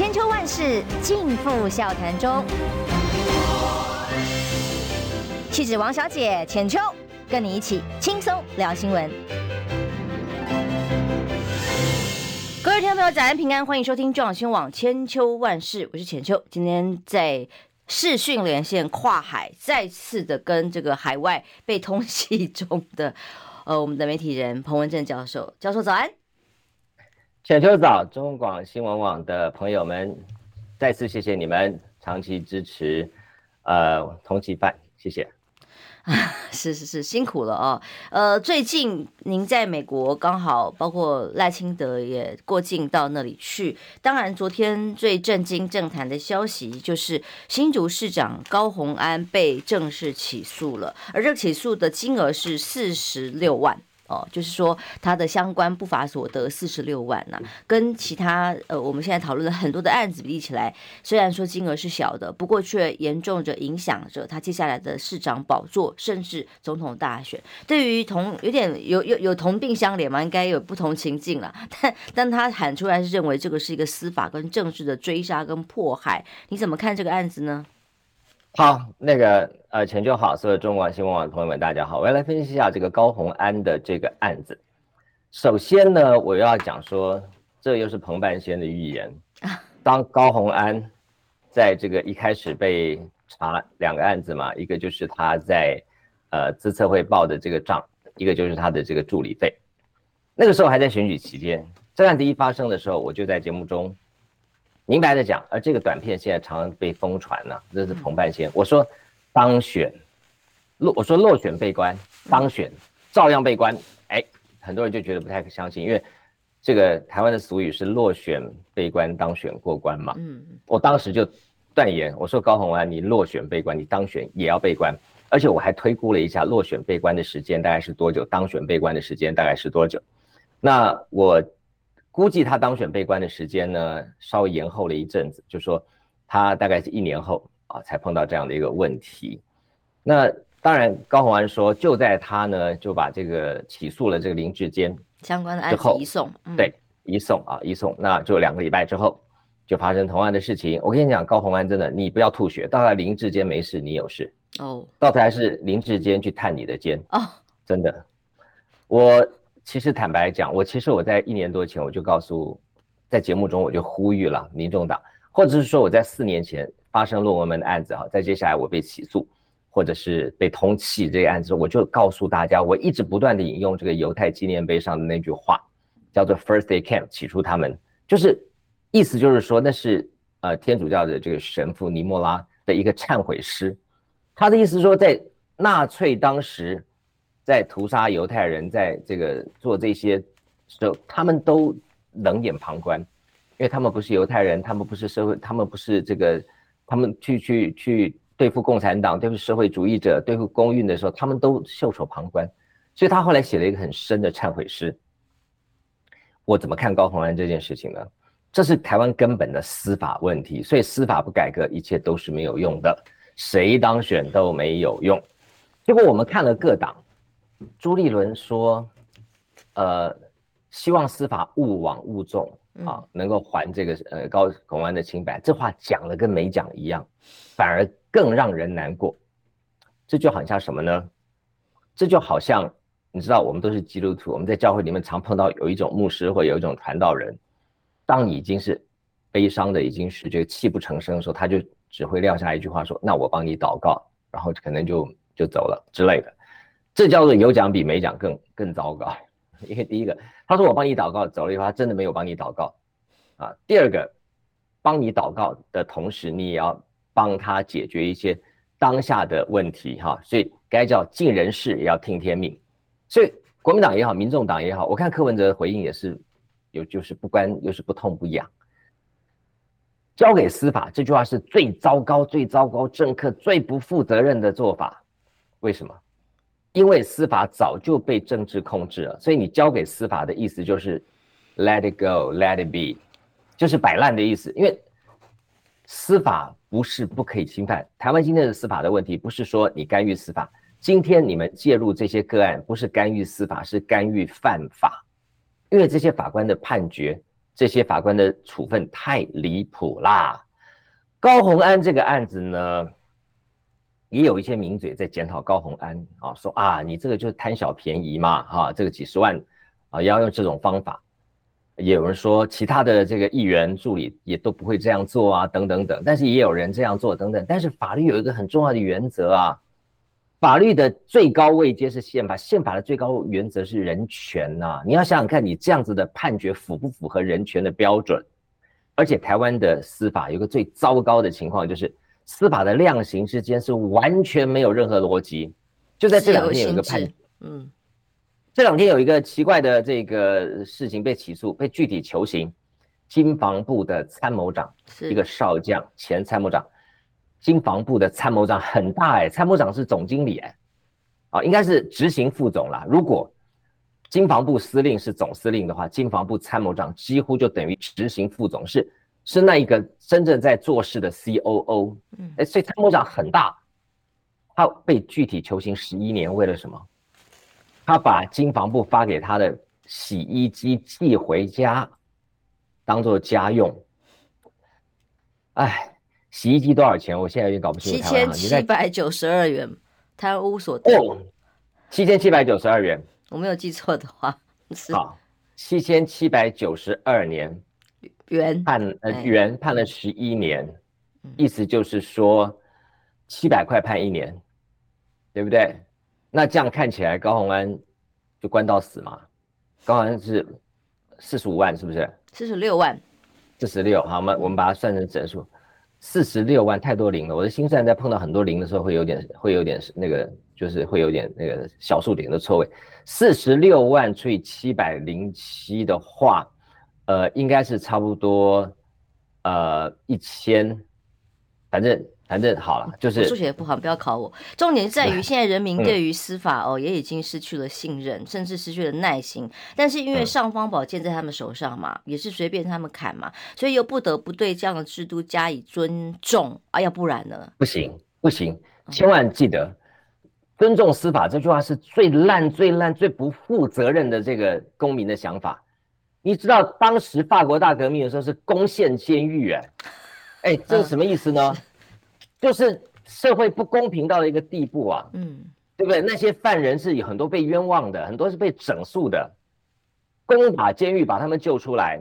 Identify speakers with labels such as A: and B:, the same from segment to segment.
A: 千秋万世尽付笑谈中。气质王小姐浅秋，跟你一起轻松聊新闻。各位听众朋友，早安平安，欢迎收听中广新网千秋万世，我是浅秋。今天在视讯连线跨海，再次的跟这个海外被通缉中的呃我们的媒体人彭文正教授，教授早安。
B: 浅秋早，中广新闻网的朋友们，再次谢谢你们长期支持，呃，通缉犯，谢谢。
A: 啊，是是是，辛苦了哦。呃，最近您在美国刚好，包括赖清德也过境到那里去。当然，昨天最震惊政坛的消息就是新竹市长高虹安被正式起诉了，而这起诉的金额是四十六万。哦，就是说他的相关不法所得四十六万呐、跟其他呃我们现在讨论的很多的案子比起来，虽然说金额是小的，不过却严重着影响着他接下来的市长宝座，甚至总统大选。对于同有点有有有同病相怜嘛，应该有不同情境了。但但他喊出来是认为这个是一个司法跟政治的追杀跟迫害，你怎么看这个案子呢？
B: 好，那个呃，浅秋好，所有中国新闻网的朋友们，大家好，我要来分析一下这个高洪安的这个案子。首先呢，我要讲说，这又是彭半仙的预言。当高洪安在这个一开始被查两个案子嘛，一个就是他在呃资策会报的这个账，一个就是他的这个助理费。那个时候还在选举期间，这案子一发生的时候，我就在节目中。明白的讲，而这个短片现在常常被疯传呢，这是彭半仙。我说当选落，我说落选被关，当选照样被关。哎，很多人就觉得不太相信，因为这个台湾的俗语是落选被关，当选过关嘛。嗯，我当时就断言，我说高虹安，你落选被关，你当选也要被关，而且我还推估了一下落选被关的时间大概是多久，当选被关的时间大概是多久。那我。估计他当选被关的时间呢，稍微延后了一阵子，就说他大概是一年后啊才碰到这样的一个问题。那当然，高虹安说就在他呢就把这个起诉了这个林志坚
A: 相关的案子移送，嗯、
B: 对，移送啊移送，那就两个礼拜之后就发生同样的事情。我跟你讲，高虹安真的，你不要吐血，到了林志坚没事，你有事哦，到头来是林志坚去探你的监哦，真的，我。其实坦白讲，我其实我在一年多前我就告诉，在节目中我就呼吁了民众党，或者是说我在四年前发生论文门的案子哈，在接下来我被起诉，或者是被通缉这个案子，我就告诉大家，我一直不断地引用这个犹太纪念碑上的那句话，叫做 “First they came”，起初他们就是意思就是说那是呃天主教的这个神父尼莫拉的一个忏悔诗，他的意思说在纳粹当时。在屠杀犹太人，在这个做这些时候，他们都冷眼旁观，因为他们不是犹太人，他们不是社会，他们不是这个，他们去去去对付共产党、对付社会主义者、对付公运的时候，他们都袖手旁观。所以他后来写了一个很深的忏悔诗。我怎么看高虹安这件事情呢？这是台湾根本的司法问题，所以司法不改革，一切都是没有用的，谁当选都没有用。结果我们看了各党。朱立伦说：“呃，希望司法勿枉勿纵啊，能够还这个呃高公安的清白。”这话讲了跟没讲一样，反而更让人难过。这就好像什么呢？这就好像你知道，我们都是基督徒，我们在教会里面常碰到有一种牧师或有一种传道人，当你已经是悲伤的，已经是这个泣不成声的时候，他就只会撂下一句话说：“那我帮你祷告。”然后可能就就走了之类的。这叫做有讲比没讲更更糟糕，因为第一个他说我帮你祷告走了以后，他真的没有帮你祷告啊。第二个，帮你祷告的同时，你也要帮他解决一些当下的问题哈。所以该叫尽人事也要听天命。所以国民党也好，民众党也好，我看柯文哲的回应也是有就是不关又是不痛不痒。交给司法这句话是最糟糕、最糟糕，政客最不负责任的做法。为什么？因为司法早就被政治控制了，所以你交给司法的意思就是 let it go, let it be，就是摆烂的意思。因为司法不是不可以侵犯。台湾今天的司法的问题不是说你干预司法，今天你们介入这些个案不是干预司法，是干预犯法。因为这些法官的判决这些法官的处分太离谱啦。高虹安这个案子呢，也有一些名嘴在检讨高虹安啊，说啊，你这个就是贪小便宜嘛，哈，这个几十万啊，要用这种方法。也有人说，其他的这个议员助理也都不会这样做啊，等等等。但是也有人这样做，等等。但是法律有一个很重要的原则啊，法律的最高位阶是宪法，宪法的最高原则是人权呐、啊。你要想想看，你这样子的判决符不符合人权的标准？而且台湾的司法有个最糟糕的情况，就是司法的量刑之间是完全没有任何逻辑。就在这两天有一个判，嗯。这两天有一个奇怪的这个事情被起诉，被具体求刑。经防部的参谋长，一个少将，前参谋长。经防部的参谋长很大哎，参谋长是总经理哎，啊，应该是执行副总啦。如果经防部司令是总司令的话，经防部参谋长几乎就等于执行副总，是是那一个真正在做事的 COO。嗯，哎，所以参谋长很大，他被具体囚刑十一年，为了什么？他把经防部发给他的洗衣机寄回家，当做家用。哎，洗衣机多少钱？我现在有点搞不清楚。
A: 七千七百九十二元，贪污所得。
B: 哦，七千七百九十二元。
A: 我没有记错的话，是。
B: 好，七千七百九十二年，
A: 元
B: 判呃元判了十一年，意思就是说七百块判一年，对不对？那这样看起来，高洪安就关到死嘛？高虹安是四十五万，是不是？
A: 四十六万。
B: 四十六，好，我们我们把它算成整数，四十六万太多零了。我的心算在碰到很多零的时候，会有点会有点那个，就是会有点那个小数点的错位。四十六万除以七百零七的话，呃，应该是差不多呃一千，反正。反正好了，就是
A: 数学不好，不要考我。重点在于 现在人民对于司法哦，也已经失去了信任，甚至失去了耐心。但是因为尚方宝剑在他们手上嘛，也是随便他们砍嘛，所以又不得不对这样的制度加以尊重。哎呀，不然呢？
B: 不行不行，千万记得尊重司法这句话是最烂、最烂、最不负责任的这个公民的想法。你知道当时法国大革命的时候是攻陷监狱，哎哎，这是什么意思呢？就是社会不公平到了一个地步啊，嗯，对不对？那些犯人是有很多被冤枉的，很多是被整肃的，攻打监狱把他们救出来。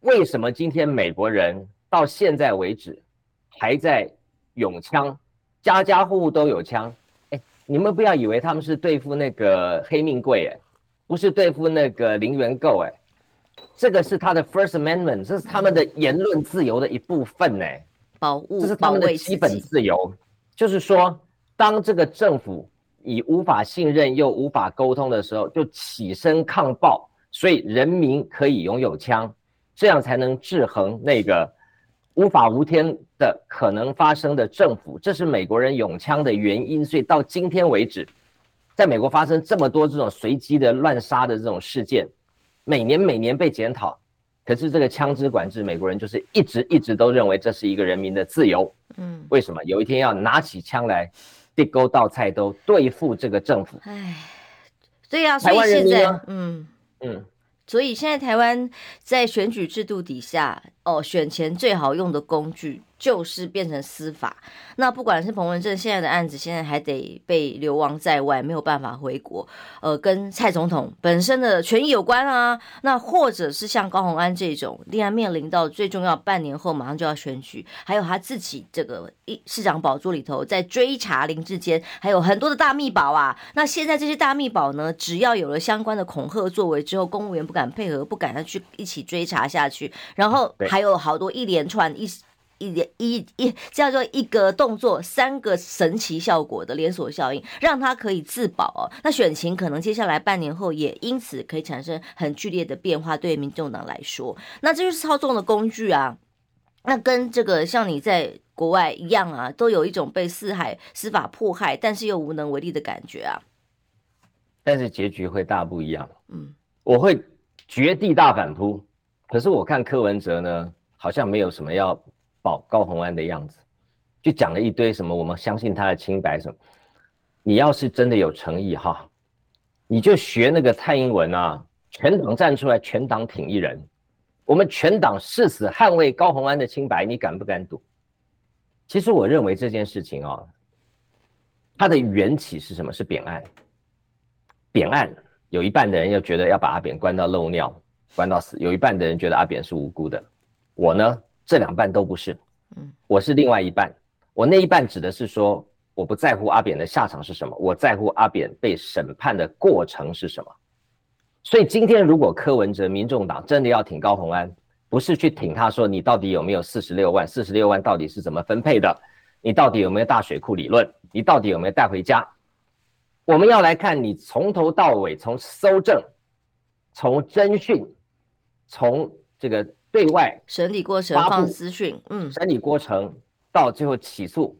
B: 为什么今天美国人到现在为止还在拥枪，家家户户都有枪？哎，你们不要以为他们是对付那个黑命贵，哎，不是对付那个零元购，哎，这个是他的 First Amendment，这是他们的言论自由的一部分，哎。
A: 保护，
B: 这是他们的基本自由。就是说，当这个政府以无法信任又无法沟通的时候，就起身抗暴，所以人民可以拥有枪，这样才能制衡那个无法无天的可能发生的政府。这是美国人拥枪的原因。所以到今天为止，在美国发生这么多这种随机的乱杀的这种事件，每年每年被检讨。可是这个枪支管制，美国人就是一直一直都认为这是一个人民的自由。嗯，为什么有一天要拿起枪来，地沟到菜都对付这个政府？哎，
A: 对呀，所以现在，嗯嗯，所以现在台湾在选举制度底下，哦，选前最好用的工具。就是变成司法，那不管是彭文正现在的案子，现在还得被流亡在外，没有办法回国，呃，跟蔡总统本身的权益有关啊。那或者是像高虹安这种，另外面临到最重要半年后马上就要选举，还有他自己这个一市长宝座里头在追查林志坚，还有很多的大秘宝啊。那现在这些大秘宝呢，只要有了相关的恐吓作为之后，公务员不敢配合，不敢再去一起追查下去，然后还有好多一连串一。一一一叫做一个动作，三个神奇效果的连锁效应，让他可以自保哦。那选情可能接下来半年后也因此可以产生很剧烈的变化，对民众党来说，那这就是操纵的工具啊。那跟这个像你在国外一样啊，都有一种被四海司法迫害，但是又无能为力的感觉啊。
B: 但是结局会大不一样。嗯，我会绝地大反扑，可是我看柯文哲呢，好像没有什么要。保高虹安的样子，就讲了一堆什么，我们相信他的清白什么。你要是真的有诚意哈，你就学那个蔡英文啊，全党站出来，全党挺一人。我们全党誓死捍卫高虹安的清白，你敢不敢赌？其实我认为这件事情哦，它的缘起是什么？是扁案。扁案有一半的人又觉得要把阿扁关到漏尿，关到死；有一半的人觉得阿扁是无辜的。我呢，这两半都不是。嗯，我是另外一半。我那一半指的是说，我不在乎阿扁的下场是什么，我在乎阿扁被审判的过程是什么。所以今天如果柯文哲、民众党真的要挺高虹安，不是去挺他说，你到底有没有四十六万？四十六万到底是怎么分配的？你到底有没有大水库理论？你到底有没有带回家？我们要来看你从头到尾，从搜证、从侦讯、从这个对外
A: 审理过程放资讯，嗯，
B: 审理过程到最后起诉，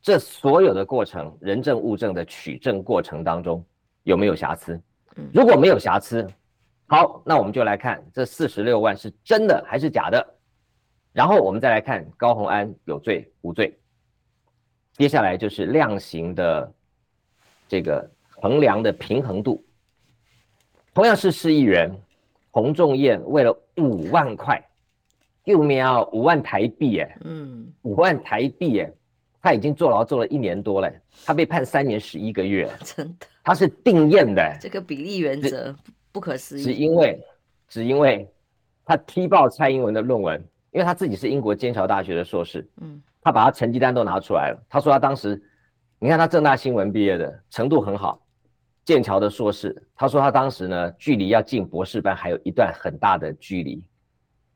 B: 这所有的过程，人证物证的取证过程当中有没有瑕疵？如果没有瑕疵。好，那我们就来看这四十六万是真的还是假的，然后我们再来看高洪安有罪无罪。接下来就是量刑的这个衡量的平衡度。同样是市议员，洪仲彦为了五万块，又喵五万台币哎，嗯，五万台币哎，他已经坐牢坐了一年多了，他被判三年十一个月，
A: 真的，
B: 他是定谳的，
A: 这个比例原则。不可思议，
B: 只因为，只因为他踢爆蔡英文的论文，因为他自己是英国剑桥大学的硕士，嗯，他把他成绩单都拿出来了。他说他当时，你看他正大新闻毕业的，程度很好，剑桥的硕士。他说他当时呢，距离要进博士班还有一段很大的距离。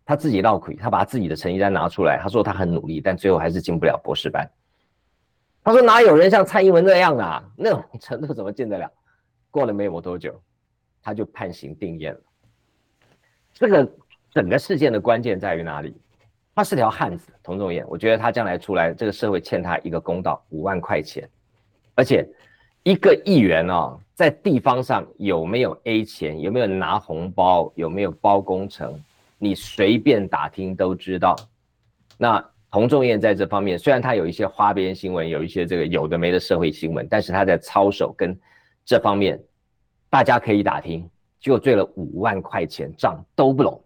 B: 他自己闹亏，他把自己的成绩单拿出来，他说他很努力，但最后还是进不了博士班。他说哪有人像蔡英文那样的啊？那种程度怎么进得了？过了没有多久。他就判刑定谳了。这个整个事件的关键在于哪里？他是条汉子，童仲彦。我觉得他将来出来，这个社会欠他一个公道，五万块钱。而且一个议员哦，在地方上有没有 A 钱，有没有拿红包，有没有包工程，你随便打听都知道。那洪仲彦在这方面，虽然他有一些花边新闻，有一些这个有的没的社会新闻，但是他在操守跟这方面。大家可以打听，就追了五万块钱，账都不拢，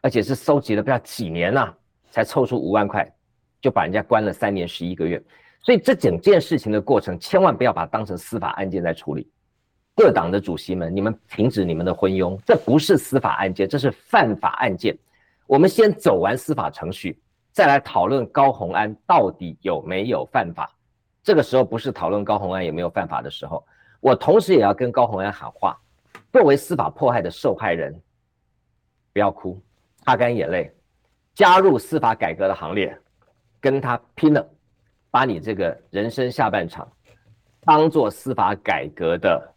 B: 而且是收集了不知道几年呐、才凑出五万块，就把人家关了三年十一个月。所以这整件事情的过程，千万不要把它当成司法案件在处理。各党的主席们，你们停止你们的昏庸，这不是司法案件，这是犯法案件。我们先走完司法程序，再来讨论高虹安到底有没有犯法。这个时候不是讨论高虹安有没有犯法的时候。我同时也要跟高虹安喊话，作为司法迫害的受害人，不要哭，擦干眼泪，加入司法改革的行列，跟他拼了，把你这个人生下半场当做司法改革的，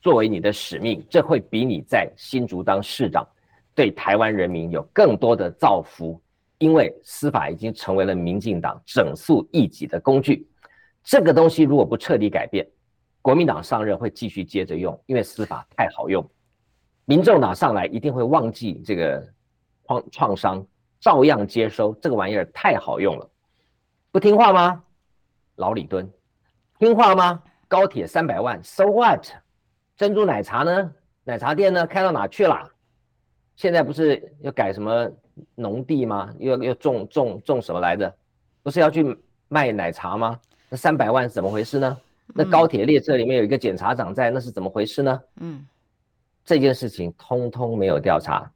B: 作为你的使命，这会比你在新竹当市长对台湾人民有更多的造福，因为司法已经成为了民进党整肃异己的工具，这个东西如果不彻底改变。国民党上任会继续接着用，因为司法太好用。民众党上来一定会忘记这个创创伤，照样接收这个玩意儿太好用了。不听话吗？老李敦，听话吗？高铁三百万，So what？珍珠奶茶呢？奶茶店呢？开到哪去了？现在不是要改什么农地吗？又要又种种种什么来着？不是要去卖奶茶吗？那三百万是怎么回事呢？那高铁列车里面有一个检察长在，那是怎么回事呢？嗯，这件事情通通没有调查，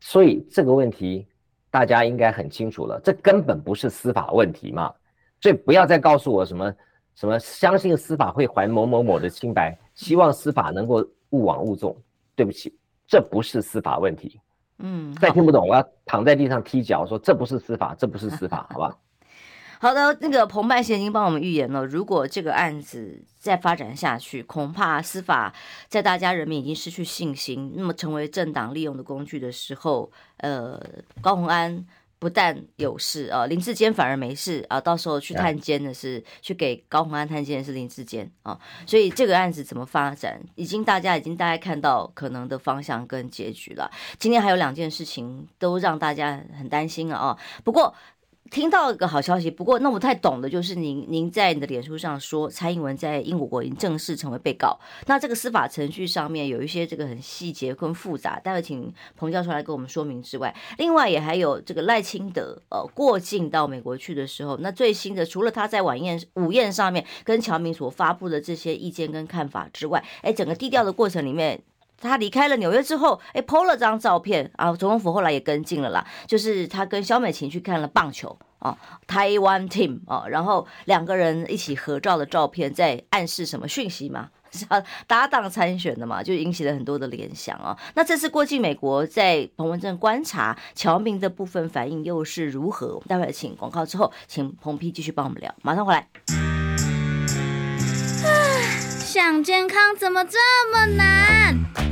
B: 所以这个问题大家应该很清楚了，这根本不是司法问题嘛，所以不要再告诉我什么什么相信司法会还某某某的清白，希望司法能够勿枉勿纵。对不起，这不是司法问题。嗯，再听不懂，我要躺在地上踢脚，说这不是司法，这不是司法，好吧？
A: 好的，那个彭湃先已经帮我们预言了，如果这个案子再发展下去，恐怕司法在大家人民已经失去信心，那么成为政党利用的工具的时候，呃，高虹安不但有事啊，林志坚反而没事啊，到时候去探监的是去给高鸿安探监的是林志坚啊，所以这个案子怎么发展，已经大家已经大概看到可能的方向跟结局了。今天还有两件事情都让大家很担心啊，不过。听到一个好消息，不过那我不太懂的就是您，您在你的脸书上说蔡英文在英国已经正式成为被告，那这个司法程序上面有一些这个很细节跟复杂，待会请彭教授来给我们说明之外，另外也还有这个赖清德呃过境到美国去的时候，那最新的除了他在晚宴午宴上面跟侨民所发布的这些意见跟看法之外，哎，整个低调的过程里面。他离开了纽约之后，哎，PO 了张照片啊，总统府后来也跟进了啦，就是他跟萧美琴去看了棒球啊，台湾 team 啊，然后两个人一起合照的照片，在暗示什么讯息吗？是要搭档参选的嘛，就引起了很多的联想啊。那这次过境美国，在彭文正观察侨民的部分反应又是如何？我们待会儿请广告之后，请彭批继续帮我们聊，马上回来。
C: 想健康怎么这么难？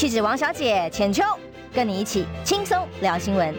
D: 气质王小姐浅秋，跟你一起轻松聊新
A: 闻。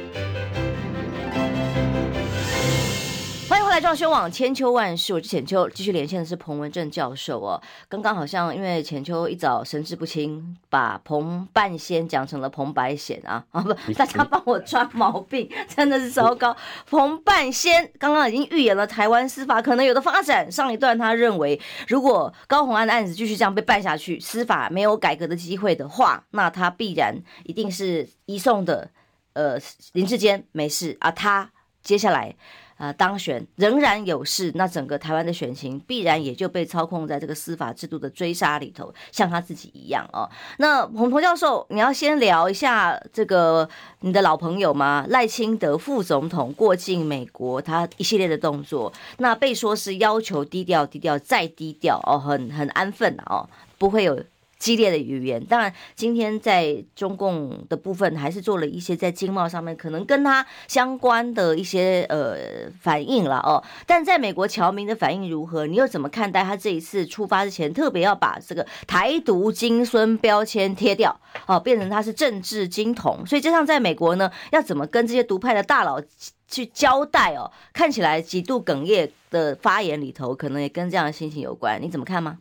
A: 来，壮宣网千秋万世，我是浅秋。继续连线的是彭文正教授哦。刚刚好像因为浅秋一早神志不清，把彭半仙讲成了彭白贤啊啊 不，大家帮我抓毛病，真的是糟糕。彭半仙刚刚已经预言了台湾司法可能有的发展。上一段他认为，如果高虹安的案子继续这样被办下去，司法没有改革的机会的话，那他必然一定是移送的。呃，林志坚没事啊，他接下来。呃，当选仍然有事，那整个台湾的选情必然也就被操控在这个司法制度的追杀里头，像他自己一样哦。那彭彭教授，你要先聊一下这个你的老朋友吗？赖清德副总统过境美国，他一系列的动作，那被说是要求低调、低调再低调哦，很很安分哦，不会有。激烈的语言，当然，今天在中共的部分还是做了一些在经贸上面可能跟他相关的一些呃反应了哦。但在美国侨民的反应如何？你又怎么看待他这一次出发之前特别要把这个台独金孙标签贴掉哦，变成他是政治金童？所以就像在美国呢，要怎么跟这些独派的大佬去交代哦？看起来极度哽咽的发言里头，可能也跟这样的心情有关。你怎么看吗？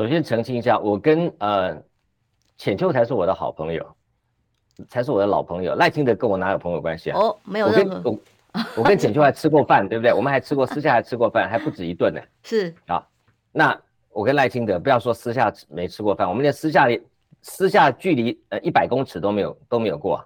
B: 首先澄清一下，我跟呃浅秋才是我的好朋友，才是我的老朋友。赖清德跟我哪有朋友关系啊？
A: 哦，没有任何。我跟，
B: 我，我跟浅秋还吃过饭，对不对？我们还吃过 私下还吃过饭，还不止一顿呢。
A: 是
B: 啊，那我跟赖清德不要说私下没吃过饭，我们连私下里私下距离呃一百公尺都没有都没有过，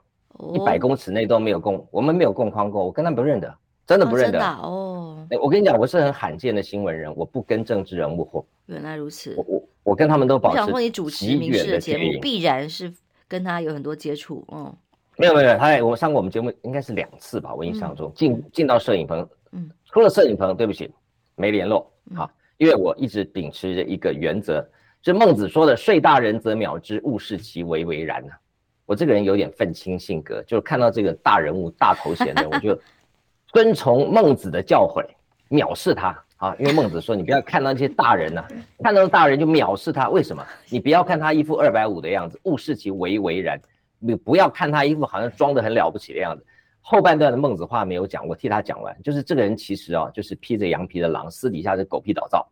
B: 一百公尺内都没有共，我们没有共框过，我跟他不认得。真的不认得哦。我跟你讲，我是很罕见的新闻人，我不跟政治人物混。
A: 原来如此。
B: 我我我跟他们都保持。我想
A: 说，你主持民视的节目，必然是跟他有很多接触。嗯。
B: 没有没有，他我上过我们节目应该是两次吧，我印象中进进到摄影棚，嗯，除了摄影棚，对不起，没联络。好，因为我一直秉持着一个原则，是孟子说的“睡大人则秒之，勿视其为为然”呢。我这个人有点愤青性格，就是看到这个大人物、大头衔的，我就。遵从孟子的教诲，藐视他啊！因为孟子说，你不要看到那些大人呐、啊，看到大人就藐视他。为什么？你不要看他一副二百五的样子，勿视其为为然。你不要看他一副好像装得很了不起的样子。后半段的孟子话没有讲，我替他讲完，就是这个人其实啊，就是披着羊皮的狼，私底下是狗屁倒灶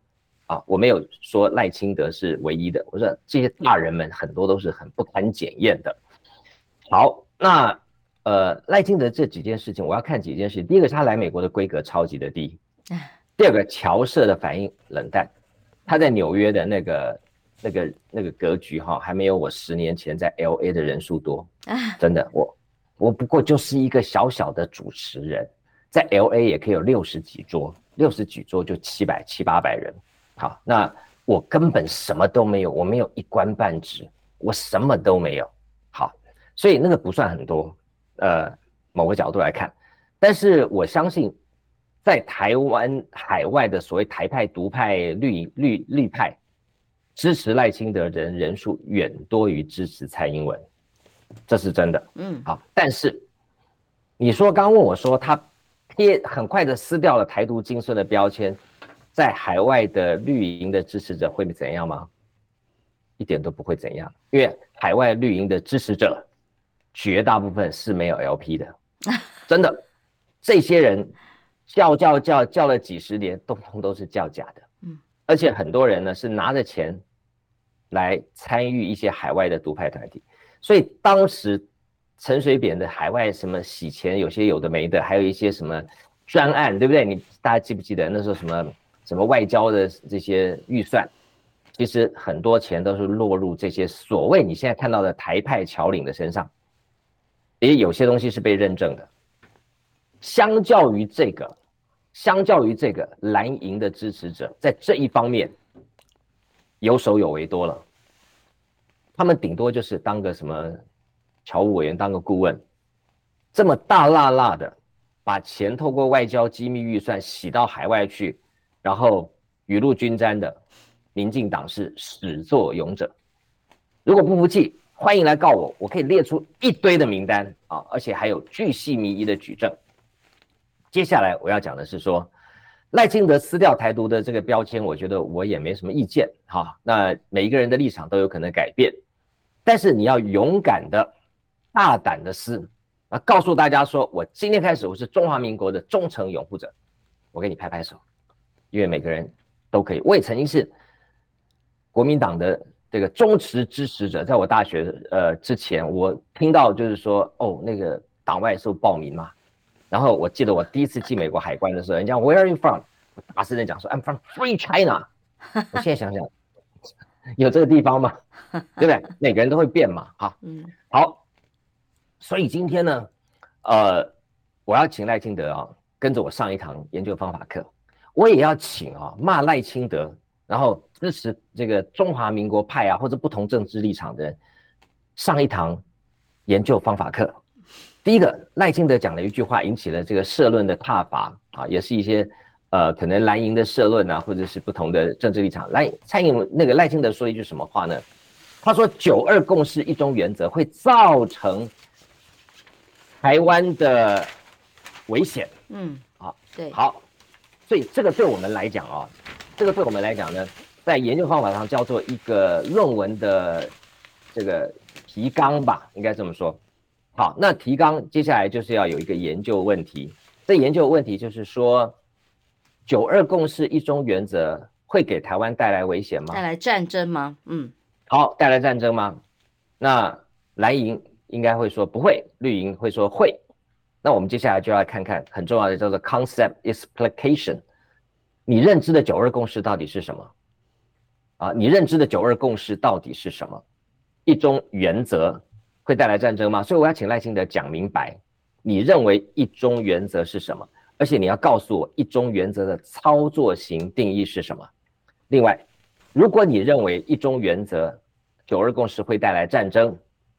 B: 啊！我没有说赖清德是唯一的，我说这些大人们很多都是很不堪检验的。好，那。呃，赖清德这几件事情，我要看几件事情。第一个是他来美国的规格超级的低，第二个侨社的反应冷淡，他在纽约的那个那个那个格局哈，还没有我十年前在 LA 的人数多。真的，我我不过就是一个小小的主持人，在 LA 也可以有六十几桌，六十几桌就七百七八百人。好，那我根本什么都没有，我没有一官半职，我什么都没有。好，所以那个不算很多。呃，某个角度来看，但是我相信，在台湾海外的所谓台派、独派、绿绿绿派，支持赖清德人人数远多于支持蔡英文，这是真的。嗯，好，但是你说刚刚问我说他贴很快的撕掉了台独精神的标签，在海外的绿营的支持者会怎样吗？一点都不会怎样，因为海外绿营的支持者绝大部分是没有 LP 的，真的，这些人叫叫叫叫了几十年，通通都是叫假的。嗯，而且很多人呢是拿着钱来参与一些海外的独派团体，所以当时陈水扁的海外什么洗钱，有些有的没的，还有一些什么专案，对不对？你大家记不记得那时候什么什么外交的这些预算？其实很多钱都是落入这些所谓你现在看到的台派侨领的身上，也有些东西是被认证的。相较于这个，相较于这个蓝营的支持者，在这一方面有手有为多了。他们顶多就是当个什么侨务委员，当个顾问，这么大辣辣的把钱透过外交机密预算洗到海外去，然后雨露均沾的。民进党是始作俑者，如果不服气，欢迎来告我，我可以列出一堆的名单啊，而且还有巨细靡遗的举证。接下来我要讲的是说，赖清德撕掉台独的这个标签，我觉得我也没什么意见哈。那每一个人的立场都有可能改变，但是你要勇敢的、大胆的撕啊，告诉大家说我今天开始我是中华民国的忠诚拥护者，我给你拍拍手，因为每个人都可以。我也曾经是。国民党的这个忠实支持者，在我大学呃之前，我听到就是说，哦，那个党外受报名嘛。然后我记得我第一次进美国海关的时候，人家 Where are you from？我大声的讲说 I'm from Free China。我现在想想，有这个地方吗？对不对？每个人都会变嘛，哈。嗯。好，所以今天呢，呃，我要请赖清德啊，跟着我上一堂研究方法课。我也要请啊，骂赖清德。然后支持这个中华民国派啊，或者不同政治立场的人上一堂研究方法课。第一个，赖清德讲了一句话，引起了这个社论的挞伐啊，也是一些呃可能蓝营的社论啊，或者是不同的政治立场。赖蔡英文那个赖清德说一句什么话呢？他说“九二共识一中原则会造成台湾的危险”。嗯，好，对，好，所以这个对我们来讲啊。这个对我们来讲呢，在研究方法上叫做一个论文的这个提纲吧，应该这么说。好，那提纲接下来就是要有一个研究问题。这研究问题就是说，九二共识一中原则会给台湾带来危险吗？
A: 带来战争吗？嗯。
B: 好，带来战争吗？那蓝营应该会说不会，绿营会说会。那我们接下来就要看看很重要的叫做 concept explication。你认知的九二共识到底是什么？啊，你认知的九二共识到底是什么？一中原则会带来战争吗？所以我要请赖清德讲明白，你认为一中原则是什么？而且你要告诉我一中原则的操作型定义是什么？另外，如果你认为一中原则九二共识会带来战争，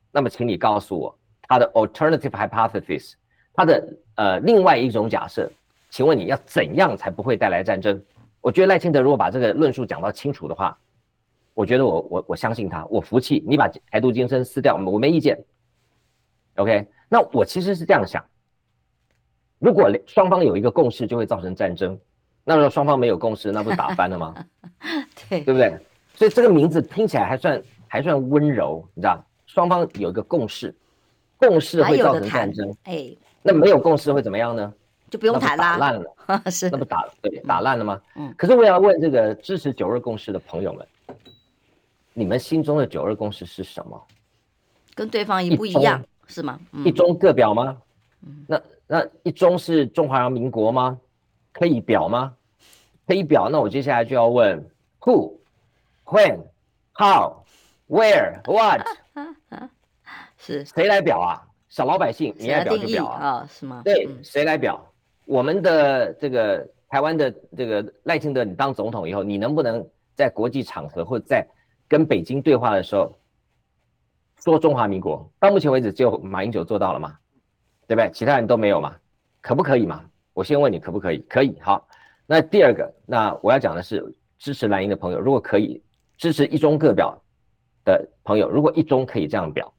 B: 那么请你告诉我它的 alternative hypothesis，它的呃另外一种假设。请问你要怎样才不会带来战争？我觉得赖清德如果把这个论述讲到清楚的话，我觉得我我我相信他，我服气。你把台独精神撕掉，我没意见。OK，那我其实是这样想：如果双方有一个共识，就会造成战争；那如果双方没有共识，那不是打翻了吗？对，对不对？所以这个名字听起来还算还算温柔，你知道？双方有一个共识，共识会造成战争。哎，那没有共识会怎么样呢？
A: 就不用谈啦，
B: 打烂了，是那不打对打烂了吗？嗯。可是我要问这个支持九二共识的朋友们，你们心中的九二共识是什么？
A: 跟对方一不一样是吗？
B: 一中各表吗？嗯。那那一中是中华民国吗？可以表吗？可以表。那我接下来就要问：Who、When、How、Where、What？
A: 是
B: 谁来表啊？小老百姓，你爱表就表啊？
A: 哦、是吗？
B: 对，谁来表？我们的这个台湾的这个赖清德，你当总统以后，你能不能在国际场合或在跟北京对话的时候说中华民国？到目前为止，只有马英九做到了吗？对不对？其他人都没有吗？可不可以嘛？我先问你可不可以？可以。好，那第二个，那我要讲的是支持蓝营的朋友，如果可以支持一中各表的朋友，如果一中可以这样表，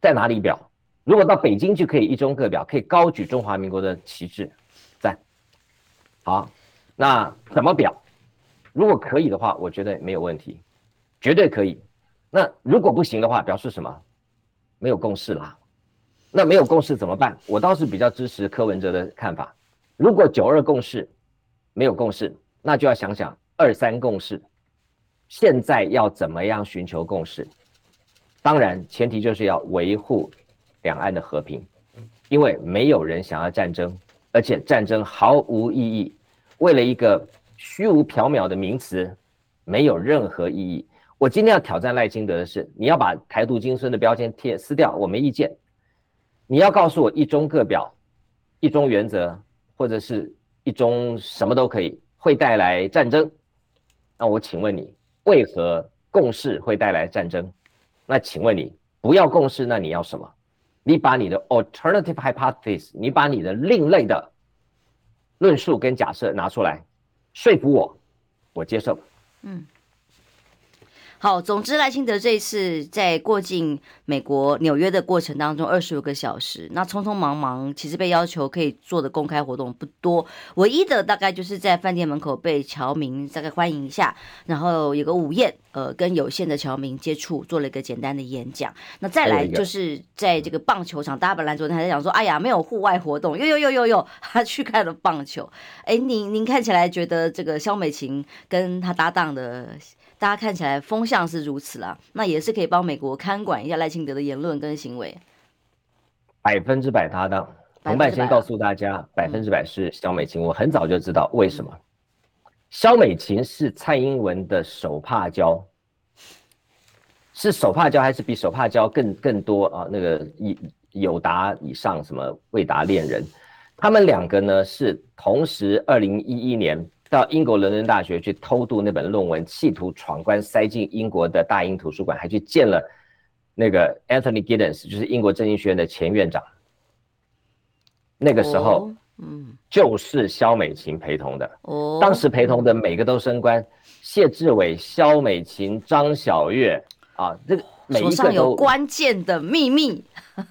B: 在哪里表？如果到北京就可以一中各表，可以高举中华民国的旗帜，在好，那怎么表？如果可以的话，我觉得没有问题，绝对可以。那如果不行的话，表示什么？没有共识啦。那没有共识怎么办？我倒是比较支持柯文哲的看法。如果九二共识没有共识，那就要想想二三共识。现在要怎么样寻求共识？当然，前提就是要维护两岸的和平，因为没有人想要战争，而且战争毫无意义。为了一个虚无缥缈的名词，没有任何意义。我今天要挑战赖清德的是，你要把台独精神的标签贴撕掉，我没意见。你要告诉我一中各表、一中原则，或者是一中什么都可以，会带来战争。那我请问你，为何共识会带来战争？那请问你不要共识，那你要什么？你把你的 alternative hypothesis，你把你的另类的论述跟假设拿出来，说服我，我接受。嗯。
A: 好，总之赖清德这一次在过境美国纽约的过程当中，二十五个小时，那匆匆忙忙，其实被要求可以做的公开活动不多，唯一的大概就是在饭店门口被侨民大概欢迎一下，然后有个午宴，呃，跟有限的侨民接触，做了一个简单的演讲。那再来就是在这个棒球场，大家本来昨天还在讲说，哎呀，没有户外活动，呦呦呦呦呦，他去看了棒球。哎，您您看起来觉得这个肖美琴跟他搭档的？大家看起来风向是如此啦，那也是可以帮美国看管一下赖清德的言论跟行为。
B: 百分之百搭档，同伴先告诉大家，百分之百是肖美琴。我很早就知道为什么，肖美琴是蔡英文的手帕交，是手帕交还是比手帕交更更多啊？那个有友达以上什么未达恋人，他们两个呢是同时二零一一年。到英国伦敦大学去偷渡那本论文，企图闯关塞进英国的大英图书馆，还去见了那个 Anthony Giddens，就是英国政经学院的前院长。那个时候，嗯，就是肖美琴陪同的。哦，当时陪同的每个都升官，谢志伟、肖美琴、张晓月啊，这个每一个都手上
A: 有关键的秘密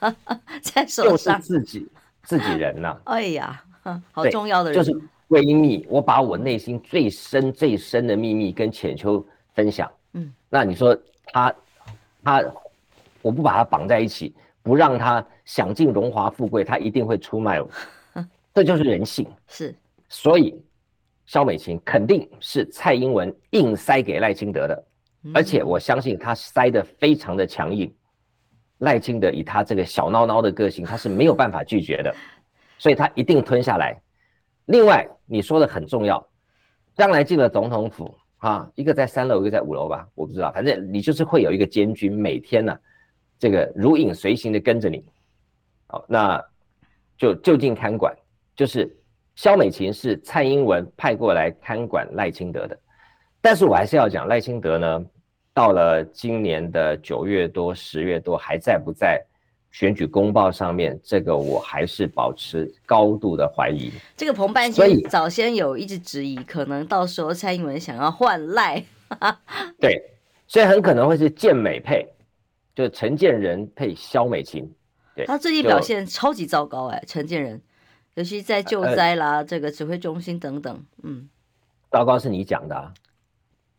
A: 在手上，
B: 就是自己自己人呐、啊。
A: 哎呀，好重要的人，
B: 就是。闺蜜，我把我内心最深最深的秘密跟浅秋分享。嗯，那你说他，他，我不把他绑在一起，不让他享尽荣华富贵，他一定会出卖我。这就是人性。
A: 是，
B: 所以肖美琴肯定是蔡英文硬塞给赖清德的，而且我相信他塞的非常的强硬。赖清德以他这个小孬孬的个性，他是没有办法拒绝的，所以他一定吞下来。另外，你说的很重要，将来进了总统府啊，一个在三楼，一个在五楼吧，我不知道，反正你就是会有一个监军，每天呢、啊，这个如影随形的跟着你，好，那就就近看管，就是肖美琴是蔡英文派过来看管赖清德的，但是我还是要讲赖清德呢，到了今年的九月多、十月多还在不在？选举公报上面，这个我还是保持高度的怀疑。
A: 这个彭半仙早先有一直质疑，可能到时候蔡英文想要换赖，
B: 对，所以很可能会是健美配，就陈建仁配萧美琴。对，
A: 他最近表现超级糟糕哎，陈建仁，尤其在救灾啦、呃，这个指挥中心等等，嗯，
B: 糟糕是你讲的啊。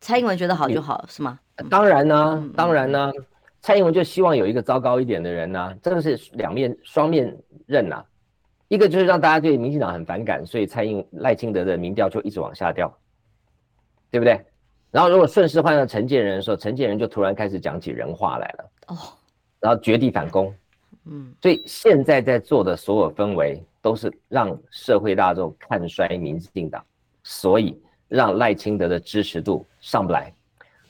A: 蔡英文觉得好就好是吗？
B: 当然呢、当然呢、啊。嗯蔡英文就希望有一个糟糕一点的人呢、啊，这个是两面双面刃呐、啊。一个就是让大家对民进党很反感，所以蔡英赖清德的民调就一直往下掉，对不对？然后如果顺势换到陈建仁的时候，陈建仁就突然开始讲起人话来了，哦，然后绝地反攻，嗯，所以现在在做的所有氛围都是让社会大众看衰民进党，所以让赖清德的支持度上不来。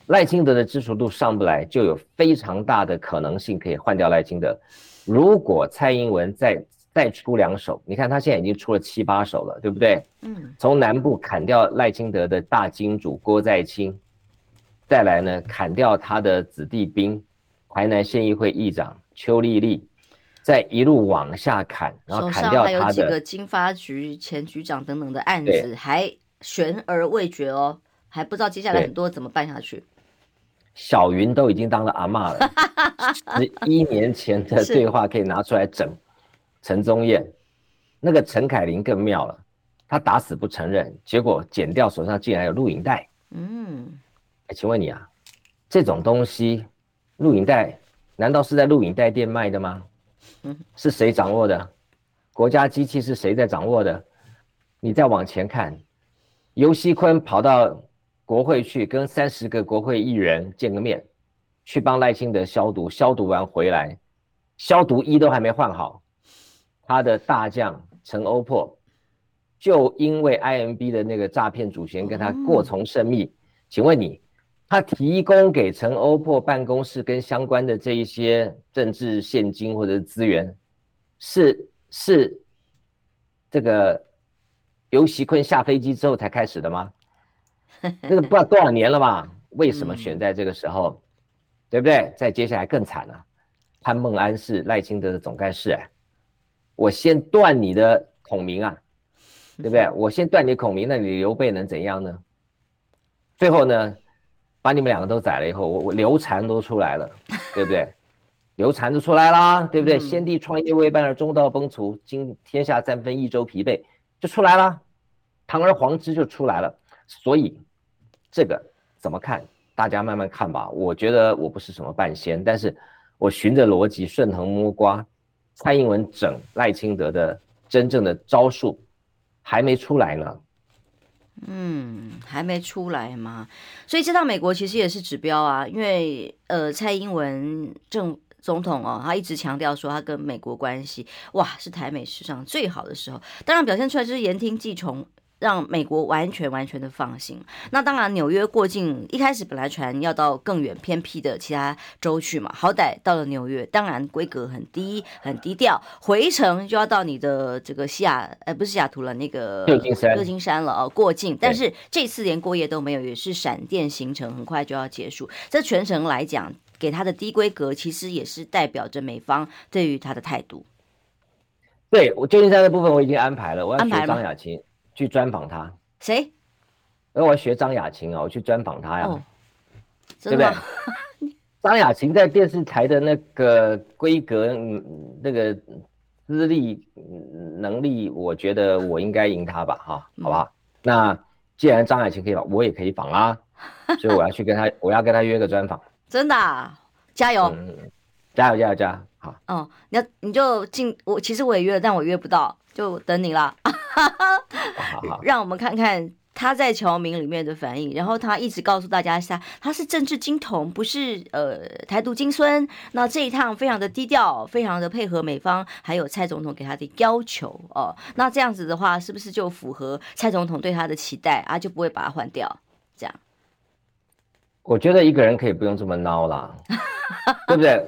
B: 赖清德的支持度上不来，就有非常大的可能性可以换掉赖清德。如果蔡英文再再出两手，你看他现在已经出了七八手了，对不对？嗯。从南部砍掉赖清德的大金主郭在清，再来呢砍掉他的子弟兵，台南县议会议长邱丽丽，再一路往下砍，然后砍掉他的。还有几
A: 个经发局前局长等等的案子还悬而未决哦，还不知道接下来很多怎么办下去。
B: 小云都已经当了阿嬷了，十一年前的对话可以拿出来整。陈宗彦，那个陈凯琳更妙了，他打死不承认，结果剪掉手上竟然有录影带。嗯，哎，请问你啊，这种东西，录影带难道是在录影带店卖的吗？嗯，是谁掌握的？国家机器是谁在掌握的？你再往前看，游锡堃跑到国会去跟三十个国会议员见个面，去帮赖清德消毒，消毒完回来，消毒衣都还没换好，他的大将陈欧珀就因为 IMB 的那个诈骗主嫌跟他过从甚密，请问你，他提供给陈欧珀办公室跟相关的这一些政治现金或者资源，是是这个？游锡坤下飞机之后才开始的吗？这个不知道多少年了吧？为什么选在这个时候？嗯、对不对？再接下来更惨了，潘孟安是赖清德的总干事哎，我先断你的孔明啊，对不对？我先断你孔明，那你刘备能怎样呢？最后呢，把你们两个都宰了以后，我我刘禅都出来了，对不对？刘禅都出来啦，对不对？嗯、先帝创业未半而中道崩殂，今天下三分，益州疲惫，就出来了。堂而皇之就出来了，所以这个怎么看？大家慢慢看吧。我觉得我不是什么半仙，但是我循着逻辑顺藤摸瓜，蔡英文整赖清德的真正的招数还没出来呢。
A: 嗯，还没出来吗？所以这趟美国其实也是指标啊，因为呃，蔡英文正总统哦，他一直强调说他跟美国关系哇是台美史上最好的时候，当然表现出来就是言听计从。让美国完全完全的放心。那当然，纽约过境一开始本来船要到更远偏僻的其他州去嘛，好歹到了纽约，当然规格很低很低调。回程就要到你的这个西雅，呃，不是西雅图了，那个旧金山，旧金山了哦，过境。但是这次连过夜都没有，也是闪电行程，很快就要结束。这全程来讲，给他的低规格，其实也是代表着美方对于他的态度。
B: 对，我旧金山的部分我已经安排了，我要学张雅琴。去专访他，
A: 谁？
B: 而我要学张雅琴啊，我去专访他呀，
A: 哦、
B: 对不对？张雅琴在电视台的那个规格、那个资历、能力，我觉得我应该赢他吧，哈，好不好？嗯、那既然张雅琴可以访，我也可以访啊，所以我要去跟他，我要跟他约个专访。
A: 真的、啊，加油！
B: 嗯、加油，加油，加油！好。
A: 哦，你要你就进我，其实我也约了，但我约不到，就等你了。让我们看看他在侨民里面的反应。然后他一直告诉大家下，他是政治金童，不是呃台独金孙。那这一趟非常的低调，非常的配合美方，还有蔡总统给他的要求哦。那这样子的话，是不是就符合蔡总统对他的期待啊？就不会把他换掉？这样？
B: 我觉得一个人可以不用这么孬啦，对不对？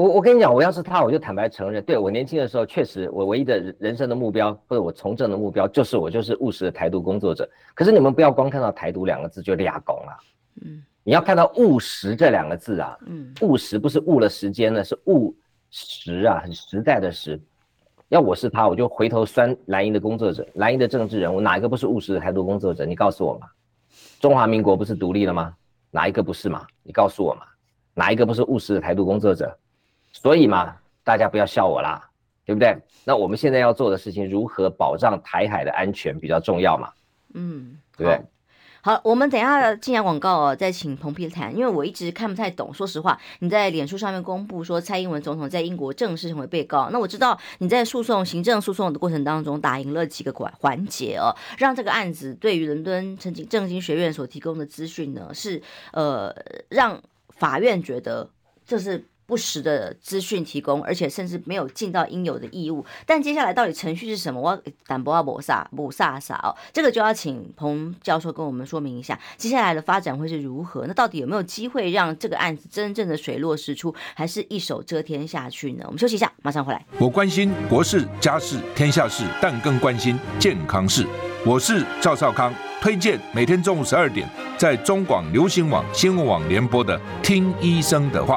B: 我我跟你讲，我要是他，我就坦白承认，对，我年轻的时候确实，我唯一的人生的目标或者我从政的目标就是我就是务实的台独工作者。可是你们不要光看到台独两个字就俩拱了，嗯，你要看到务实这两个字啊，嗯，务实不是误了时间呢，是务实啊，很实在的实。要我是他，我就回头酸蓝营的工作者，蓝营的政治人物哪一个不是务实的台独工作者？你告诉我嘛。中华民国不是独立了吗？哪一个不是嘛？你告诉我嘛。哪一个不是务实的台独工作者？所以嘛，大家不要笑我啦，对不对？那我们现在要做的事情，如何保障台海的安全比较重要嘛？嗯，对不对？
A: 好，我们等一下进下广告哦，再请彭丕谈，因为我一直看不太懂。说实话，你在脸书上面公布说蔡英文总统在英国正式成为被告，那我知道你在诉讼行政诉讼的过程当中打赢了几个环环节哦，让这个案子对于伦敦政经政经学院所提供的资讯呢，是呃让法院觉得这是。不实的资讯提供，而且甚至没有尽到应有的义务。但接下来到底程序是什么？我胆不阿博萨不萨萨哦，这个就要请彭教授跟我们说明一下，接下来的发展会是如何？那到底有没有机会让这个案子真正的水落石出，还是一手遮天下去呢？我们休息一下，马上回来。
E: 我关心国事、家事、天下事，但更关心健康事。我是赵少康，推荐每天中午十二点在中广流行网新闻网联播的《听医生的话》。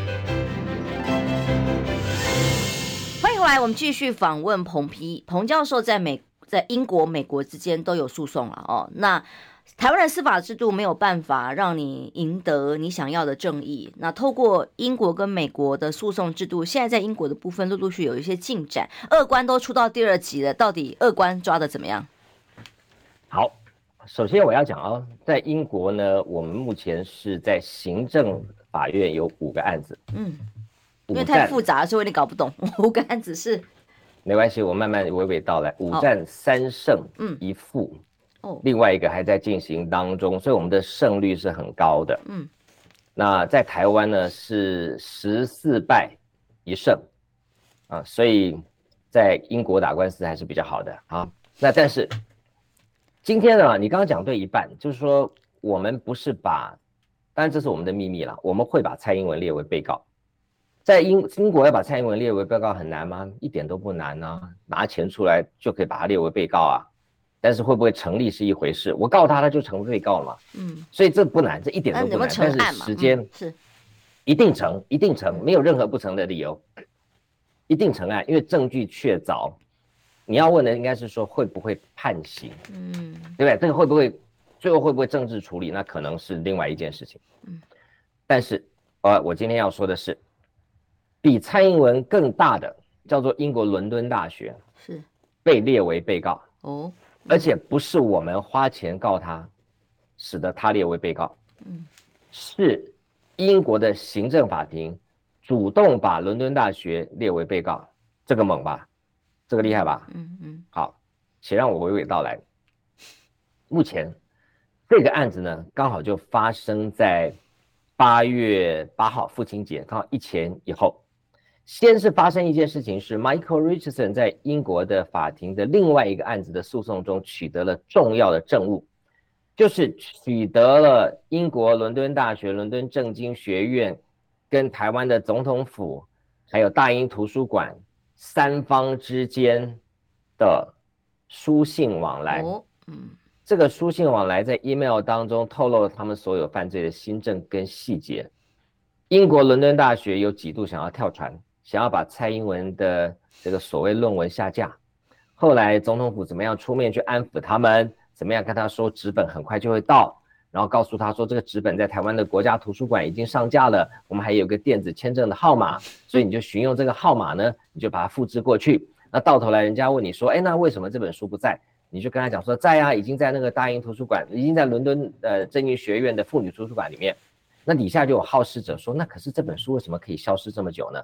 A: 欢迎回来，我们继续访问彭丕彭教授，在美在英国、美国之间都有诉讼了哦。那台湾的司法制度没有办法让你赢得你想要的正义。那透过英国跟美国的诉讼制度，现在在英国的部分陆陆续续有一些进展。二关都出到第二级了，到底二关抓的怎么样？
B: 好，首先我要讲哦，在英国呢，我们目前是在行政法院有五个案子。嗯，
A: 因为太复杂，所以有点搞不懂。五个案子是？
B: 没关系，我慢慢娓娓道来。五战三胜，嗯，一负。哦，另外一个还在进行当中，所以我们的胜率是很高的。嗯，那在台湾呢是十四败一胜，啊，所以在英国打官司还是比较好的啊。那但是今天呢，你刚刚讲对一半，就是说我们不是把，当然这是我们的秘密了，我们会把蔡英文列为被告。在英英国要把蔡英文列为被告很难吗？一点都不难啊，拿钱出来就可以把他列为被告啊。但是会不会成立是一回事，我告他他就成被告了嘛。嗯，所以这不难，这一点都不难。但是时间、嗯、是一定成，一定成，没有任何不成的理由，一定成案，因为证据确凿。你要问的应该是说会不会判刑，嗯，对不对？这个会不会最后会不会政治处理，那可能是另外一件事情。嗯，但是呃，我今天要说的是，比蔡英文更大的叫做英国伦敦大学是被列为被告哦。而且不是我们花钱告他，使得他列为被告，嗯，是英国的行政法庭主动把伦敦大学列为被告，这个猛吧，这个厉害吧，嗯嗯，好，且让我娓娓道来。目前这个案子呢，刚好就发生在八月八号父亲节，刚好一前一后。先是发生一件事情，是 Michael Richardson 在英国的法庭的另外一个案子的诉讼中取得了重要的证物，就是取得了英国伦敦大学、伦敦政经学院跟台湾的总统府，还有大英图书馆三方之间的书信往来。嗯，这个书信往来在 email 当中透露了他们所有犯罪的新证跟细节。英国伦敦大学有几度想要跳船。想要把蔡英文的这个所谓论文下架，后来总统府怎么样出面去安抚他们？怎么样跟他说纸本很快就会到，然后告诉他说这个纸本在台湾的国家图书馆已经上架了，我们还有个电子签证的号码，所以你就寻用这个号码呢，你就把它复制过去。那到头来人家问你说，哎，那为什么这本书不在？你就跟他讲说在啊，已经在那个大英图书馆，已经在伦敦呃正义学院的妇女图书馆里面。那底下就有好事者说，那可是这本书为什么可以消失这么久呢？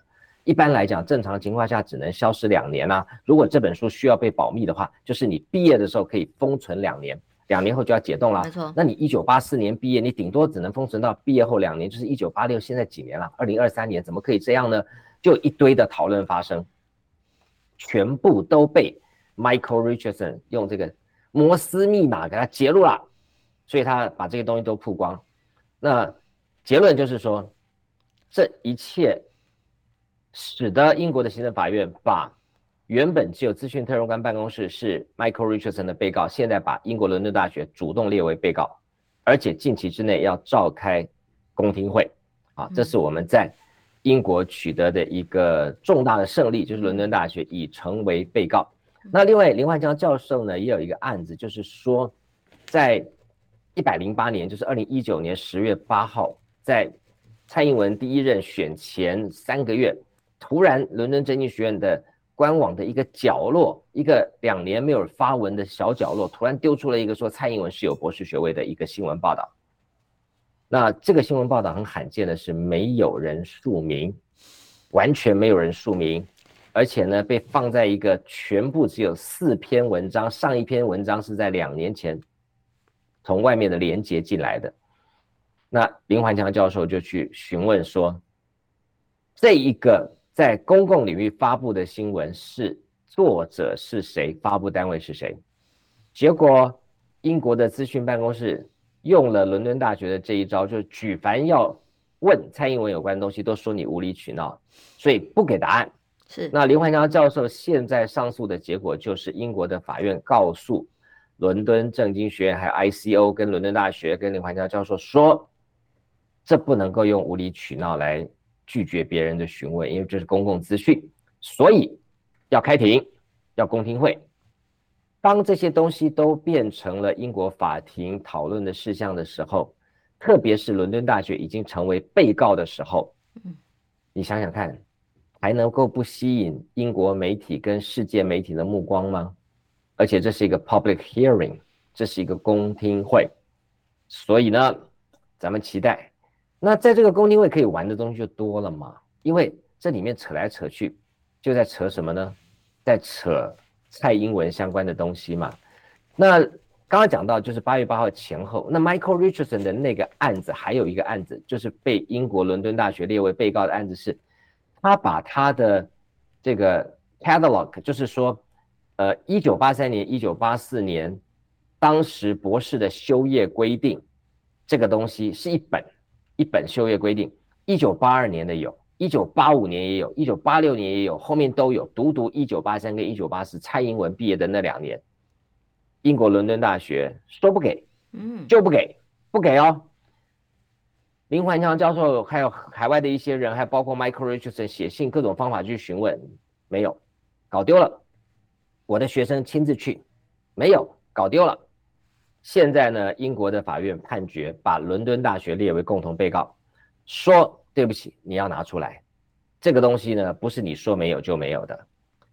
B: 一般来讲，正常情况下只能消失两年啊。如果这本书需要被保密的话，就是你毕业的时候可以封存两年，两年后就要解冻了。没错。那你一九八四年毕业，你顶多只能封存到毕业后两年，就是一九八六。现在几年了？二零二三年，怎么可以这样呢？就一堆的讨论发生，全部都被 Michael Richardson 用这个摩斯密码给他揭露了，所以他把这些东西都曝光。那结论就是说，这一切。使得英国的行政法院把原本只有资讯特任官办公室是 Michael Richardson 的被告，现在把英国伦敦大学主动列为被告，而且近期之内要召开公听会。啊，这是我们在英国取得的一个重大的胜利，就是伦敦大学已成为被告。那另外林焕江教授呢，也有一个案子，就是说在一百零八年，就是二零一九年十月八号，在蔡英文第一任选前三个月。突然，伦敦政经学院的官网的一个角落，一个两年没有发文的小角落，突然丢出了一个说蔡英文是有博士学位的一个新闻报道。那这个新闻报道很罕见的是没有人署名，完全没有人署名，而且呢被放在一个全部只有四篇文章，上一篇文章是在两年前从外面的连接进来的。那林焕强教授就去询问说，这一个。在公共领域发布的新闻是作者是谁，发布单位是谁？结果英国的资讯办公室用了伦敦大学的这一招，就是举凡要问蔡英文有关的东西，都说你无理取闹，所以不给答案。是那林焕江教授现在上诉的结果就是英国的法院告诉伦敦政经学院，还有 ICO 跟伦敦大学跟林环江教授说，这不能够用无理取闹来拒绝别人的询问，因为这是公共资讯，所以要开庭，要公听会。当这些东西都变成了英国法庭讨论的事项的时候，特别是伦敦大学已经成为被告的时候，你想想看，还能够不吸引英国媒体跟世界媒体的目光吗？而且这是一个 public hearing，这是一个公听会，所以呢，咱们期待。那在这个公听会可以玩的东西就多了嘛，因为这里面扯来扯去，就在扯什么呢？在扯蔡英文相关的东西嘛。那刚刚讲到就是八月八号前后，那 Michael Richardson 的那个案子，还有一个案子，就是被英国伦敦大学列为被告的案子是，他把他的这个 catalog，就是说。呃，一九八三年、一九八四年，当时博士的修业规定，这个东西是一本一本修业规定。一九八二年的有，一九八五年也有，一九八六年也有，后面都有。独独一九八三跟一九八四，蔡英文毕业的那两年，英国伦敦大学说不给，嗯，就不给，不给哦。林环强教授还有海外的一些人，还包括 Michael Richardson 写信各种方法去询问，没有，搞丢了。我的学生亲自去，没有搞丢了。现在呢，英国的法院判决把伦敦大学列为共同被告，说对不起，你要拿出来。这个东西呢，不是你说没有就没有的。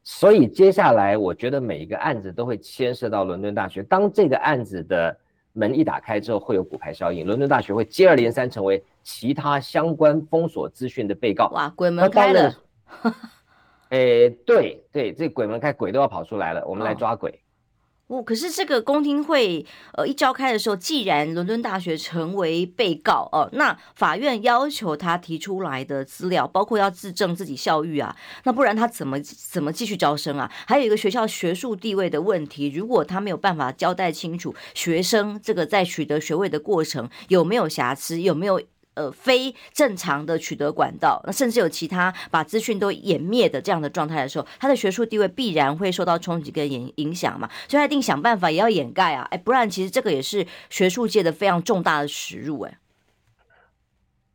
B: 所以接下来，我觉得每一个案子都会牵涉到伦敦大学。当这个案子的门一打开之后，会有骨牌效应，伦敦大学会接二连三成为其他相关封锁资讯的被告。
A: 哇，鬼门开了。
B: 哎，对对，这鬼门开，鬼都要跑出来了，我们来抓鬼。
A: 哦，哦可是这个公听会，呃，一召开的时候，既然伦敦大学成为被告哦，那法院要求他提出来的资料，包括要自证自己校誉啊，那不然他怎么怎么继续招生啊？还有一个学校学术地位的问题，如果他没有办法交代清楚学生这个在取得学位的过程有没有瑕疵，有没有？呃，非正常的取得管道，那甚至有其他把资讯都湮灭的这样的状态的时候，他的学术地位必然会受到冲击跟影影响嘛，所以他一定想办法也要掩盖啊，哎，不然其实这个也是学术界的非常重大的耻辱，哎，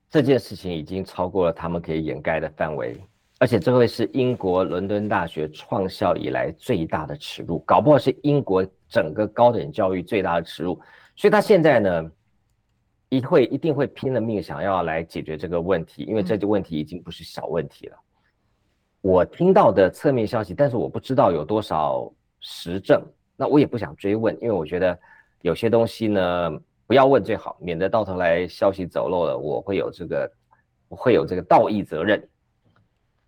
B: 这件事情已经超过了他们可以掩盖的范围，而且这会是英国伦敦大学创校以来最大的耻辱，搞不好是英国整个高等教育最大的耻辱，所以他现在呢？一会一定会拼了命想要来解决这个问题，因为这个问题已经不是小问题了。我听到的侧面消息，但是我不知道有多少实证，那我也不想追问，因为我觉得有些东西呢，不要问最好，免得到头来消息走漏了，我会有这个我会有这个道义责任。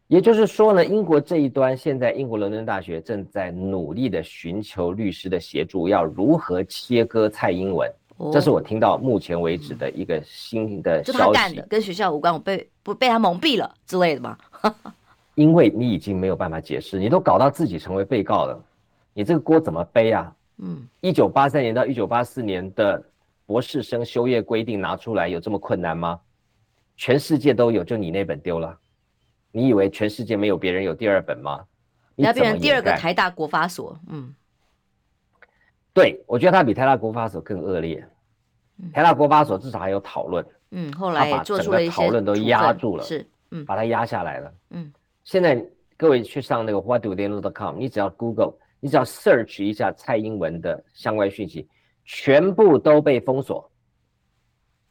B: 也就是说呢，英国这一端现在英国伦敦大学正在努力的寻求律师的协助，要如何切割蔡英文。这是我听到目前为止的一个新的消息，就他干的，
A: 跟学校无关，我被不被他蒙蔽了之类的吗？
B: 因为你已经没有办法解释，你都搞到自己成为被告了，你这个锅怎么背啊？嗯，一九八三年到一九八四年的博士生修业规定拿出来有这么困难吗？全世界都有，就你那本丢了，你以为全世界没有别人有第二本吗？
A: 你要变成第二个台大国法所，嗯。
B: 对，我觉得他比台大国法所更恶劣。台大国发所至少还有讨论，
A: 嗯，后来做出了一些
B: 讨论都压住了，
A: 是，嗯，
B: 把它压下来了，嗯。现在各位去上那个 What do they know.com，你只要 Google，你只要 search 一下蔡英文的相关讯息，全部都被封锁。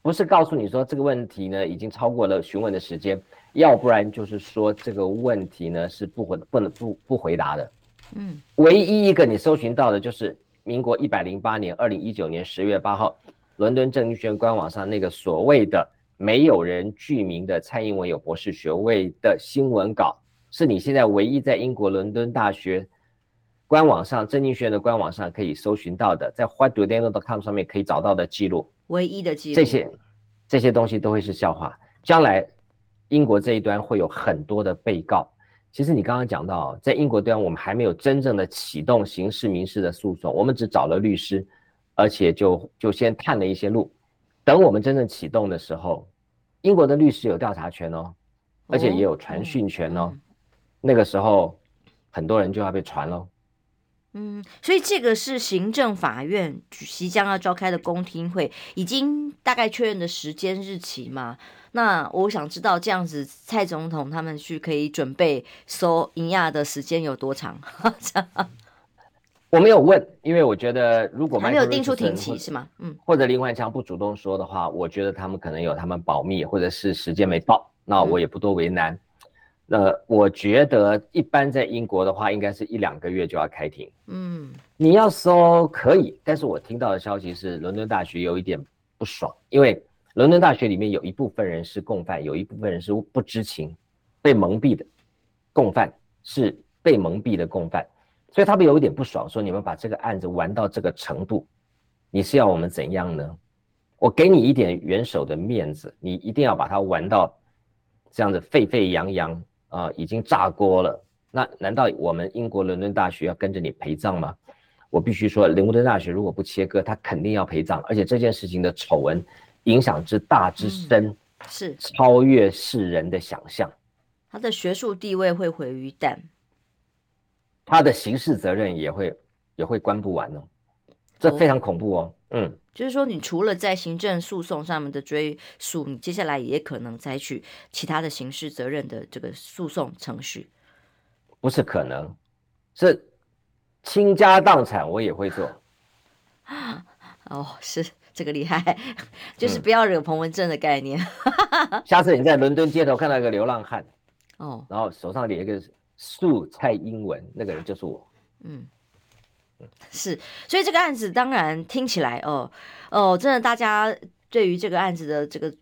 B: 不是告诉你说这个问题呢已经超过了询问的时间，要不然就是说这个问题呢是不回不能不不回答的，嗯。唯一一个你搜寻到的就是。民国一百零八年二零一九年十月八号，伦敦政经学院官网上那个所谓的没有人具名的蔡英文有博士学位的新闻稿，是你现在唯一在英国伦敦大学官网上政经学院的官网上可以搜寻到的，在 whatdothayknow.com 上面可以找到的记录，
A: 唯一的记录。
B: 这些这些东西都会是笑话，将来英国这一端会有很多的被告。其实你刚刚讲到，在英国端，我们还没有真正的启动刑事、民事的诉讼，我们只找了律师，而且就就先探了一些路。等我们真正启动的时候，英国的律师有调查权哦，而且也有传讯权哦。那个时候，很多人就要被传喽。
A: 嗯，所以这个是行政法院即将要召开的公听会，已经大概确认的时间日期嘛？那我想知道这样子，蔡总统他们去可以准备搜银亚的时间有多长？
B: 我没有问，因为我觉得如果
A: 还没有定出庭期是吗？嗯，
B: 或者林万强不主动说的话，我觉得他们可能有他们保密，或者是时间没到，那我也不多为难。嗯那我觉得一般在英国的话，应该是一两个月就要开庭。嗯，你要说可以，但是我听到的消息是，伦敦大学有一点不爽，因为伦敦大学里面有一部分人是共犯，有一部分人是不知情、被蒙蔽的共犯，是被蒙蔽的共犯，所以他们有一点不爽，说你们把这个案子玩到这个程度，你是要我们怎样呢？我给你一点元首的面子，你一定要把它玩到这样子沸沸扬扬。啊、呃，已经炸锅了。那难道我们英国伦敦大学要跟着你陪葬吗？我必须说，伦敦大学如果不切割，他肯定要陪葬。而且这件事情的丑闻影响之大之深，嗯、是超越世人的想象。
A: 他的学术地位会毁于一旦，
B: 他的刑事责任也会也会关不完哦。这非常恐怖哦。嗯，
A: 就是说，你除了在行政诉讼上面的追诉，你接下来也可能采取其他的刑事责任的这个诉讼程序。
B: 不是可能，是倾家荡产，我也会做。
A: 哦，是这个厉害，就是不要惹彭文正的概念。
B: 嗯、下次你在伦敦街头看到一个流浪汉，哦，然后手上连一个素蔡英文，那个人就是我。嗯。
A: 是，所以这个案子当然听起来哦哦，真的大家对于这个案子的这个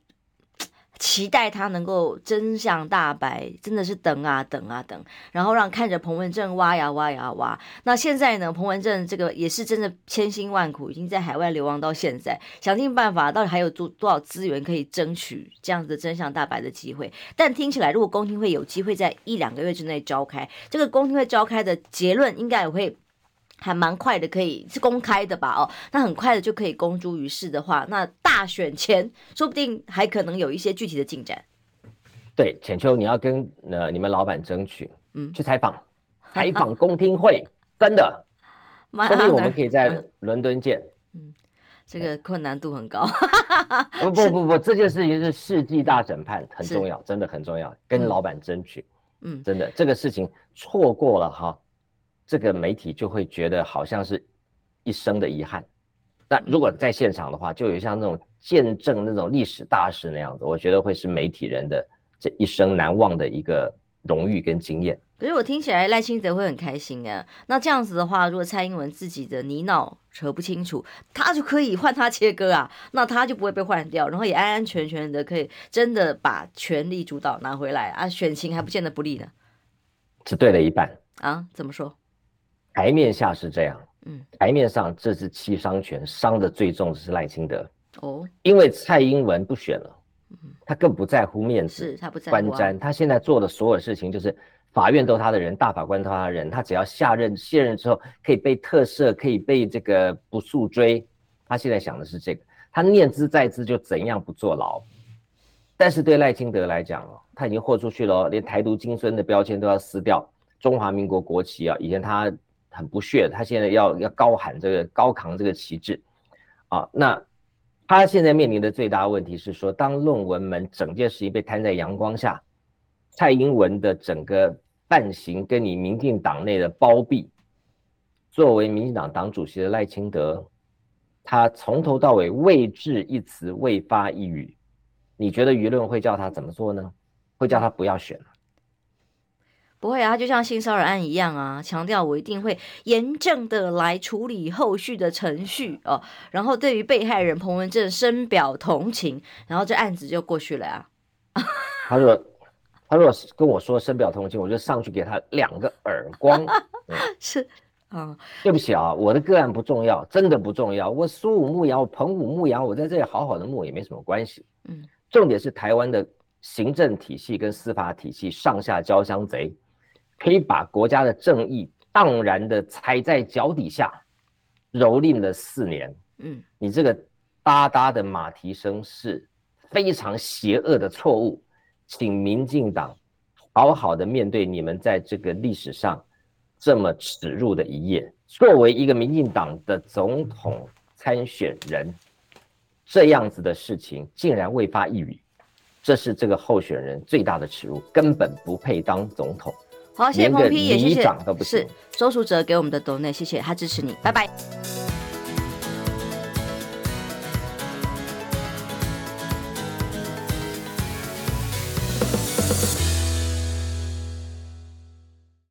A: 期待，他能够真相大白，真的是等啊等啊等，然后让看着彭文正挖呀挖呀挖。那现在呢，彭文正这个也是真的千辛万苦，已经在海外流亡到现在，想尽办法，到底还有多多少资源可以争取这样子真相大白的机会？但听起来，如果公听会有机会在一两个月之内召开，这个公听会召开的结论应该也会。还蛮快的，可以是公开的吧？哦，那很快的就可以公诸于世的话，那大选前 说不定还可能有一些具体的进展。
B: 对，浅秋，你要跟呃你们老板争取，嗯，去采访，采访公听会，真 的，说不定我们可以在伦敦见。
A: 嗯，这个困难度很高。
B: 不不不不，这件事情是世纪大审判，很重要，真的很重要，跟老板争取。嗯，真的，这个事情错过了哈。这个媒体就会觉得好像是一生的遗憾，但如果在现场的话，就有像那种见证那种历史大事那样子，我觉得会是媒体人的这一生难忘的一个荣誉跟经验。
A: 可是我听起来赖清德会很开心啊。那这样子的话，如果蔡英文自己的泥淖扯不清楚，他就可以换他切割啊，那他就不会被换掉，然后也安安全全的可以真的把权力主导拿回来啊，选情还不见得不利呢。
B: 只对了一半
A: 啊？怎么说？
B: 台面下是这样，嗯，台面上这是七伤拳，伤的最重的是赖清德。哦，因为蔡英文不选了，嗯，他更不在乎面子，
A: 是他不在乎观
B: 瞻，他现在做的所有事情就是法院都他的人，大法官都他的人，他只要下任卸任之后可以被特赦，可以被这个不诉追，他现在想的是这个，他念兹在兹就怎样不坐牢，但是对赖清德来讲哦，他已经豁出去了，连台独金孙的标签都要撕掉，中华民国国旗啊，以前他。很不屑，他现在要要高喊这个高扛这个旗帜，啊，那他现在面临的最大问题是说，当论文门整件事情被摊在阳光下，蔡英文的整个犯行跟你民进党内的包庇，作为民进党党主席的赖清德，他从头到尾未置一词，未发一语，你觉得舆论会叫他怎么做呢？会叫他不要选？
A: 不会啊，就像性骚扰案一样啊，强调我一定会严正的来处理后续的程序哦，然后对于被害人彭文正深表同情，然后这案子就过去了啊。
B: 他说，他如果跟我说深表同情，我就上去给他两个耳光。
A: 是啊，
B: 对不起啊，我的个案不重要，真的不重要。我苏武牧羊，我彭武牧羊，我在这里好好的牧也没什么关系。嗯，重点是台湾的行政体系跟司法体系上下交相贼。可以把国家的正义荡然的踩在脚底下，蹂躏了四年。嗯，你这个哒哒的马蹄声是非常邪恶的错误，请民进党好好的面对你们在这个历史上这么耻辱的一页。作为一个民进党的总统参选人，这样子的事情竟然未发一语，这是这个候选人最大的耻辱，根本不配当总统。
A: 好，谢谢彭批，也谢谢。
B: 是，
A: 周淑哲给我们的斗内，谢谢他支持你，拜拜。